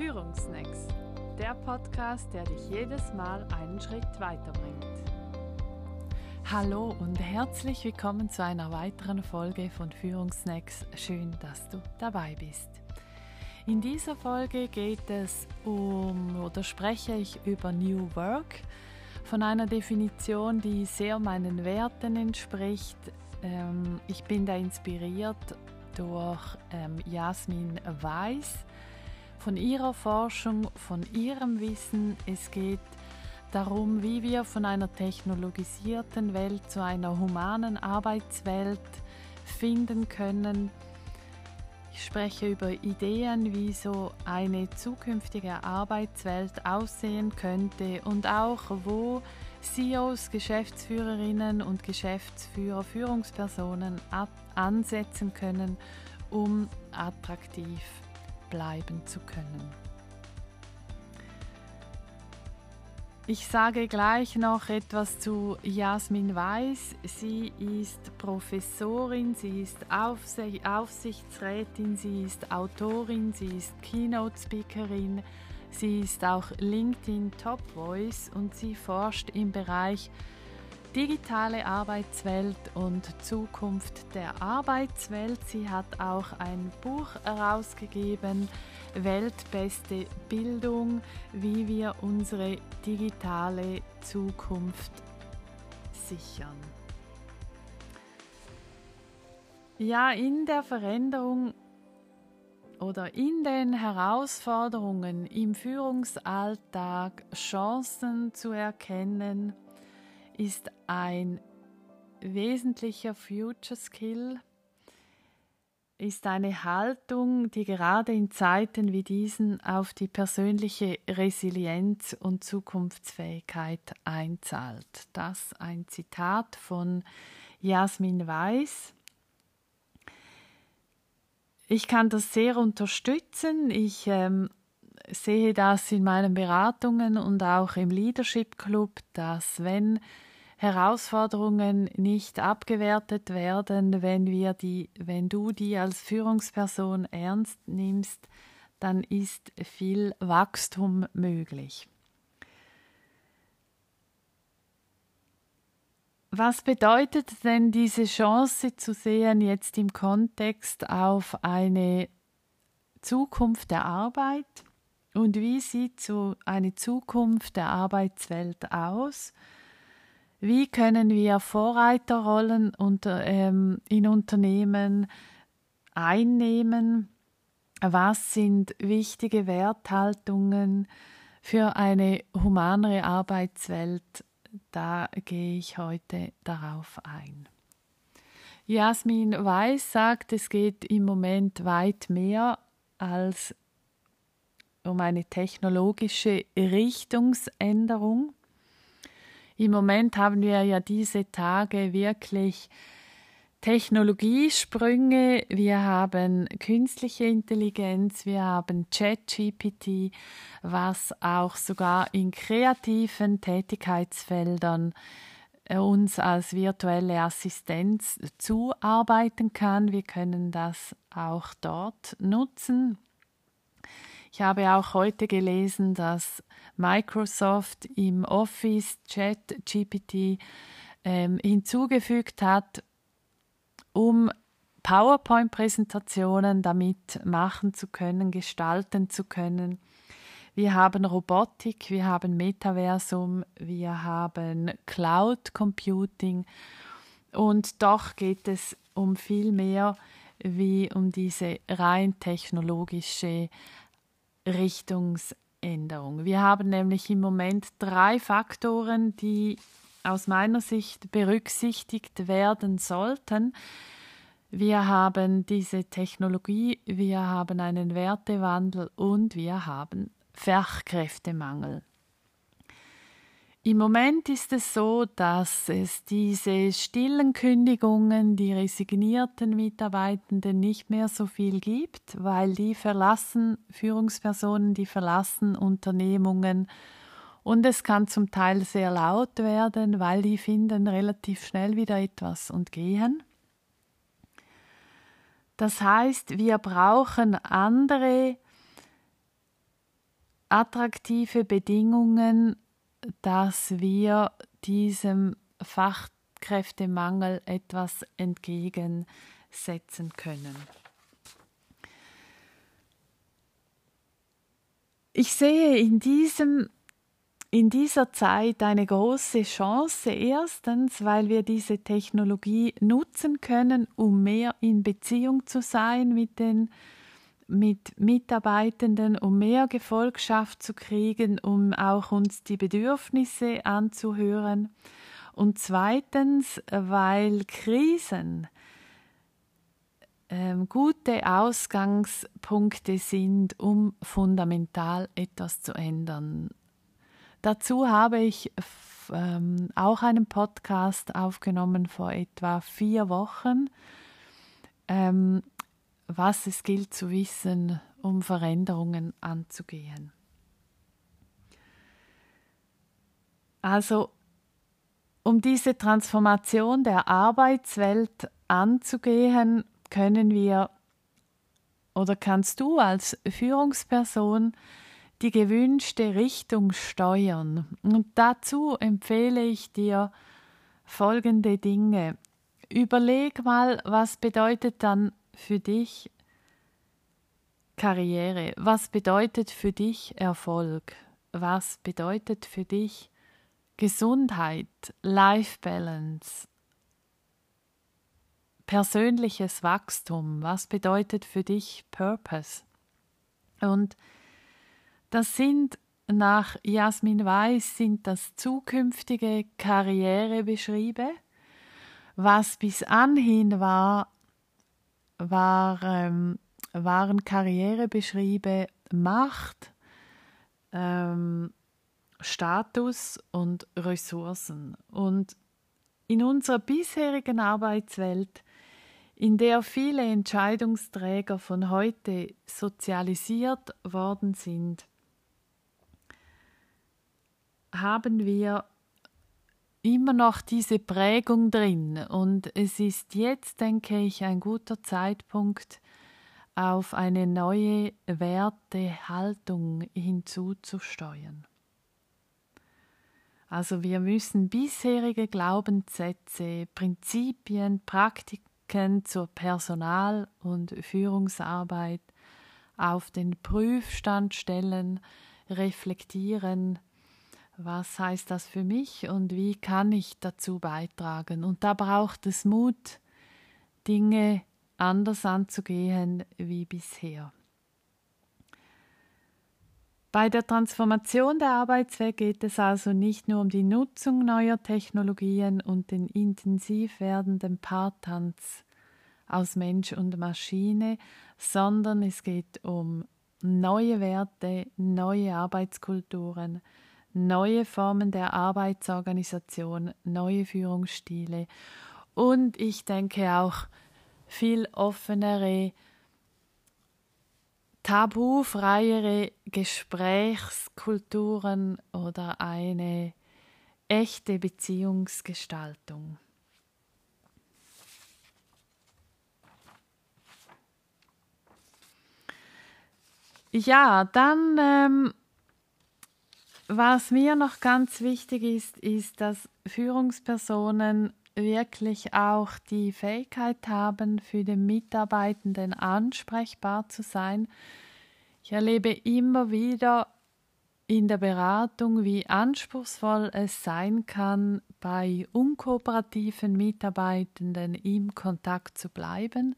Führungsnacks, der Podcast, der dich jedes Mal einen Schritt weiterbringt. Hallo und herzlich willkommen zu einer weiteren Folge von Führungsnacks. Schön, dass du dabei bist. In dieser Folge geht es um oder spreche ich über New Work von einer Definition, die sehr meinen Werten entspricht. Ähm, ich bin da inspiriert durch ähm, Jasmin Weiß von ihrer Forschung, von ihrem Wissen. Es geht darum, wie wir von einer technologisierten Welt zu einer humanen Arbeitswelt finden können. Ich spreche über Ideen, wie so eine zukünftige Arbeitswelt aussehen könnte und auch, wo CEOs, Geschäftsführerinnen und Geschäftsführer, Führungspersonen ansetzen können, um attraktiv bleiben zu können. Ich sage gleich noch etwas zu Jasmin Weiß. Sie ist Professorin, sie ist Aufsichtsrätin, sie ist Autorin, sie ist Keynote-Speakerin, sie ist auch LinkedIn Top Voice und sie forscht im Bereich digitale Arbeitswelt und Zukunft der Arbeitswelt. Sie hat auch ein Buch herausgegeben, Weltbeste Bildung, wie wir unsere digitale Zukunft sichern. Ja, in der Veränderung oder in den Herausforderungen im Führungsalltag Chancen zu erkennen, ist ein wesentlicher Future Skill, ist eine Haltung, die gerade in Zeiten wie diesen auf die persönliche Resilienz und Zukunftsfähigkeit einzahlt. Das ein Zitat von Jasmin Weiß. Ich kann das sehr unterstützen. Ich ähm, sehe das in meinen Beratungen und auch im Leadership Club, dass wenn Herausforderungen nicht abgewertet werden, wenn wir die, wenn du die als Führungsperson ernst nimmst, dann ist viel Wachstum möglich. Was bedeutet denn diese Chance zu sehen jetzt im Kontext auf eine Zukunft der Arbeit? Und wie sieht so eine Zukunft der Arbeitswelt aus? Wie können wir Vorreiterrollen unter, ähm, in Unternehmen einnehmen? Was sind wichtige Werthaltungen für eine humanere Arbeitswelt? Da gehe ich heute darauf ein. Jasmin Weiß sagt, es geht im Moment weit mehr als um eine technologische Richtungsänderung. Im Moment haben wir ja diese Tage wirklich Technologiesprünge, wir haben künstliche Intelligenz, wir haben ChatGPT, was auch sogar in kreativen Tätigkeitsfeldern uns als virtuelle Assistenz zuarbeiten kann. Wir können das auch dort nutzen. Ich habe auch heute gelesen, dass Microsoft im Office Chat GPT ähm, hinzugefügt hat, um PowerPoint-Präsentationen damit machen zu können, gestalten zu können. Wir haben Robotik, wir haben Metaversum, wir haben Cloud Computing und doch geht es um viel mehr wie um diese rein technologische Richtungsänderung. Wir haben nämlich im Moment drei Faktoren, die aus meiner Sicht berücksichtigt werden sollten. Wir haben diese Technologie, wir haben einen Wertewandel und wir haben Fachkräftemangel. Im Moment ist es so, dass es diese stillen Kündigungen, die resignierten Mitarbeitenden nicht mehr so viel gibt, weil die verlassen Führungspersonen, die verlassen Unternehmungen und es kann zum Teil sehr laut werden, weil die finden relativ schnell wieder etwas und gehen. Das heißt, wir brauchen andere attraktive Bedingungen, dass wir diesem Fachkräftemangel etwas entgegensetzen können. Ich sehe in diesem in dieser Zeit eine große Chance. Erstens, weil wir diese Technologie nutzen können, um mehr in Beziehung zu sein mit den mit Mitarbeitenden, um mehr Gefolgschaft zu kriegen, um auch uns die Bedürfnisse anzuhören. Und zweitens, weil Krisen ähm, gute Ausgangspunkte sind, um fundamental etwas zu ändern. Dazu habe ich ähm, auch einen Podcast aufgenommen vor etwa vier Wochen, ähm, was es gilt zu wissen, um Veränderungen anzugehen. Also, um diese Transformation der Arbeitswelt anzugehen, können wir oder kannst du als Führungsperson die gewünschte Richtung steuern. Und dazu empfehle ich dir folgende Dinge. Überleg mal, was bedeutet dann für dich Karriere? Was bedeutet für dich Erfolg? Was bedeutet für dich Gesundheit, Life Balance, persönliches Wachstum? Was bedeutet für dich Purpose? Und das sind nach Jasmin Weiß sind das zukünftige Karrierebeschriebe. Was bis anhin war, war ähm, waren Karrierebeschriebe Macht, ähm, Status und Ressourcen. Und in unserer bisherigen Arbeitswelt, in der viele Entscheidungsträger von heute sozialisiert worden sind, haben wir immer noch diese Prägung drin. Und es ist jetzt, denke ich, ein guter Zeitpunkt, auf eine neue Wertehaltung hinzuzusteuern. Also wir müssen bisherige Glaubenssätze, Prinzipien, Praktiken zur Personal- und Führungsarbeit auf den Prüfstand stellen, reflektieren, was heißt das für mich und wie kann ich dazu beitragen. Und da braucht es Mut, Dinge anders anzugehen wie bisher. Bei der Transformation der Arbeitswelt geht es also nicht nur um die Nutzung neuer Technologien und den intensiv werdenden Paartanz aus Mensch und Maschine, sondern es geht um neue Werte, neue Arbeitskulturen, neue Formen der Arbeitsorganisation, neue Führungsstile und ich denke auch viel offenere, tabufreiere Gesprächskulturen oder eine echte Beziehungsgestaltung. Ja, dann ähm, was mir noch ganz wichtig ist, ist, dass Führungspersonen wirklich auch die Fähigkeit haben, für den Mitarbeitenden ansprechbar zu sein. Ich erlebe immer wieder in der Beratung, wie anspruchsvoll es sein kann, bei unkooperativen Mitarbeitenden im Kontakt zu bleiben.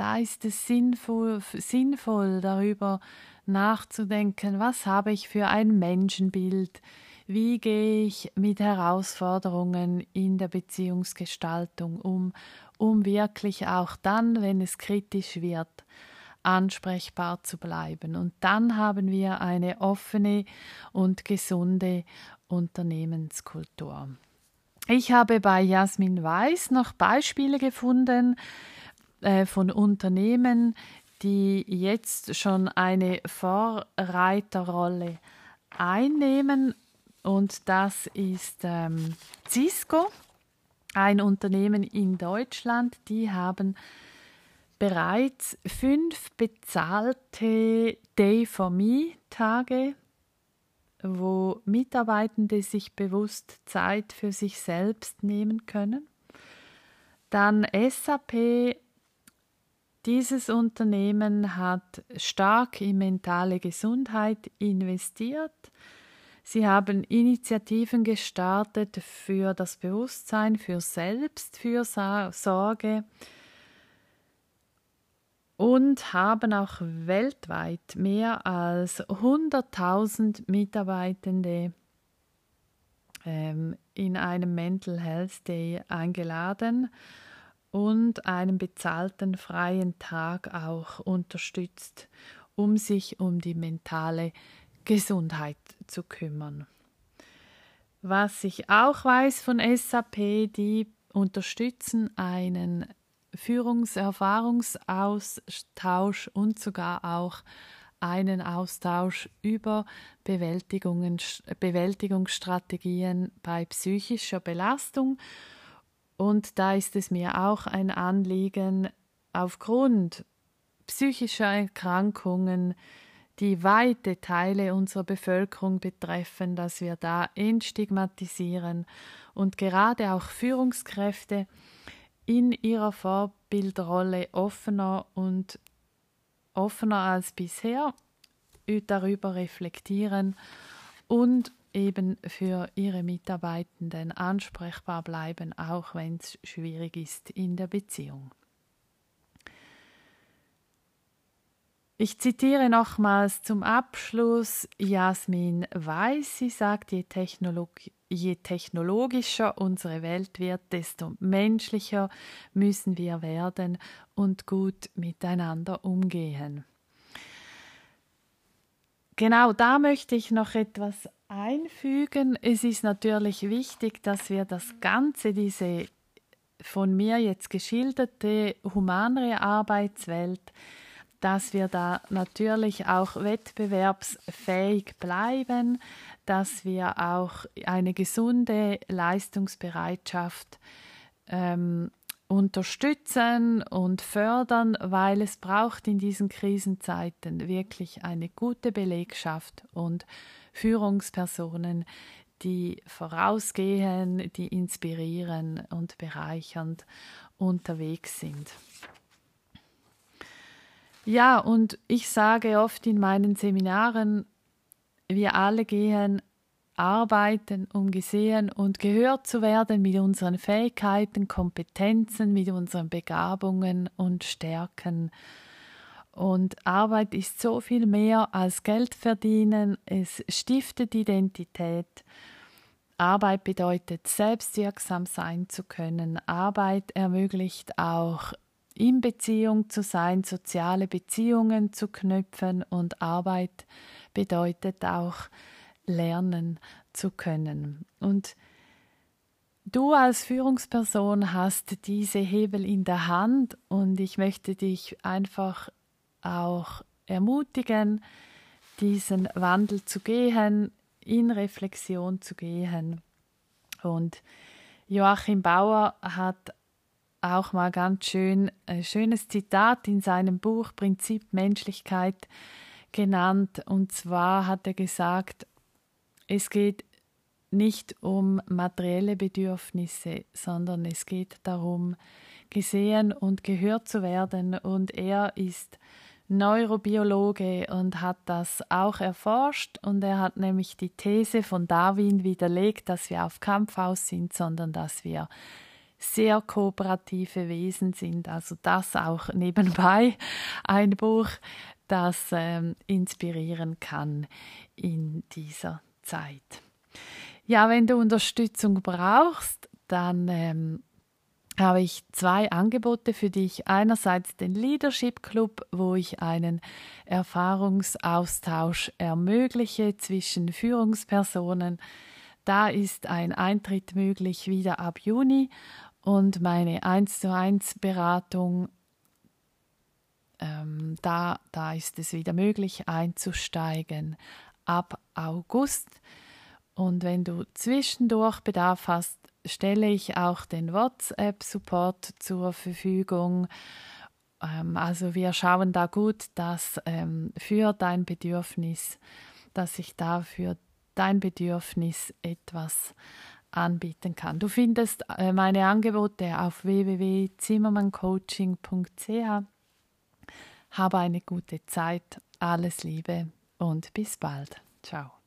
Da ist es sinnvoll, sinnvoll darüber nachzudenken, was habe ich für ein Menschenbild, wie gehe ich mit Herausforderungen in der Beziehungsgestaltung um, um wirklich auch dann, wenn es kritisch wird, ansprechbar zu bleiben. Und dann haben wir eine offene und gesunde Unternehmenskultur. Ich habe bei Jasmin Weiß noch Beispiele gefunden von Unternehmen, die jetzt schon eine Vorreiterrolle einnehmen. Und das ist ähm, Cisco, ein Unternehmen in Deutschland. Die haben bereits fünf bezahlte Day for Me Tage wo Mitarbeitende sich bewusst Zeit für sich selbst nehmen können. Dann SAP. Dieses Unternehmen hat stark in mentale Gesundheit investiert. Sie haben Initiativen gestartet für das Bewusstsein, für Selbstfürsorge und haben auch weltweit mehr als 100.000 Mitarbeitende ähm, in einem Mental Health Day eingeladen und einen bezahlten freien Tag auch unterstützt, um sich um die mentale Gesundheit zu kümmern. Was ich auch weiß von SAP, die unterstützen einen Führungserfahrungsaustausch und sogar auch einen Austausch über Bewältigungsstrategien bei psychischer Belastung. Und da ist es mir auch ein Anliegen, aufgrund psychischer Erkrankungen, die weite Teile unserer Bevölkerung betreffen, dass wir da entstigmatisieren und gerade auch Führungskräfte in ihrer Vorbildrolle offener und offener als bisher darüber reflektieren und eben für ihre Mitarbeitenden ansprechbar bleiben, auch wenn es schwierig ist in der Beziehung. Ich zitiere nochmals zum Abschluss Jasmin Weiß. Sie sagt, je, Technolog je technologischer unsere Welt wird, desto menschlicher müssen wir werden und gut miteinander umgehen. Genau da möchte ich noch etwas einfügen. Es ist natürlich wichtig, dass wir das Ganze, diese von mir jetzt geschilderte humanere Arbeitswelt, dass wir da natürlich auch wettbewerbsfähig bleiben, dass wir auch eine gesunde Leistungsbereitschaft ähm, unterstützen und fördern, weil es braucht in diesen Krisenzeiten wirklich eine gute Belegschaft und Führungspersonen, die vorausgehen, die inspirieren und bereichernd unterwegs sind. Ja, und ich sage oft in meinen Seminaren, wir alle gehen arbeiten, um gesehen und gehört zu werden mit unseren Fähigkeiten, Kompetenzen, mit unseren Begabungen und Stärken. Und Arbeit ist so viel mehr als Geld verdienen, es stiftet Identität. Arbeit bedeutet, selbstwirksam sein zu können. Arbeit ermöglicht auch in Beziehung zu sein, soziale Beziehungen zu knüpfen und Arbeit bedeutet auch lernen zu können. Und du als Führungsperson hast diese Hebel in der Hand und ich möchte dich einfach auch ermutigen, diesen Wandel zu gehen, in Reflexion zu gehen. Und Joachim Bauer hat auch mal ganz schön ein schönes Zitat in seinem Buch Prinzip Menschlichkeit genannt. Und zwar hat er gesagt, es geht nicht um materielle Bedürfnisse, sondern es geht darum, gesehen und gehört zu werden. Und er ist Neurobiologe und hat das auch erforscht. Und er hat nämlich die These von Darwin widerlegt, dass wir auf Kampf aus sind, sondern dass wir sehr kooperative Wesen sind. Also das auch nebenbei ein Buch, das ähm, inspirieren kann in dieser Zeit. Ja, wenn du Unterstützung brauchst, dann ähm, habe ich zwei Angebote für dich. Einerseits den Leadership Club, wo ich einen Erfahrungsaustausch ermögliche zwischen Führungspersonen. Da ist ein Eintritt möglich wieder ab Juni und meine 1 zu 1 Beratung, ähm, da, da ist es wieder möglich einzusteigen ab August. Und wenn du zwischendurch Bedarf hast, stelle ich auch den WhatsApp-Support zur Verfügung. Ähm, also wir schauen da gut, dass ähm, für dein Bedürfnis, dass ich da für dein Bedürfnis etwas anbieten kann. Du findest äh, meine Angebote auf www.zimmermanncoaching.ch. Habe eine gute Zeit, alles Liebe und bis bald. Ciao.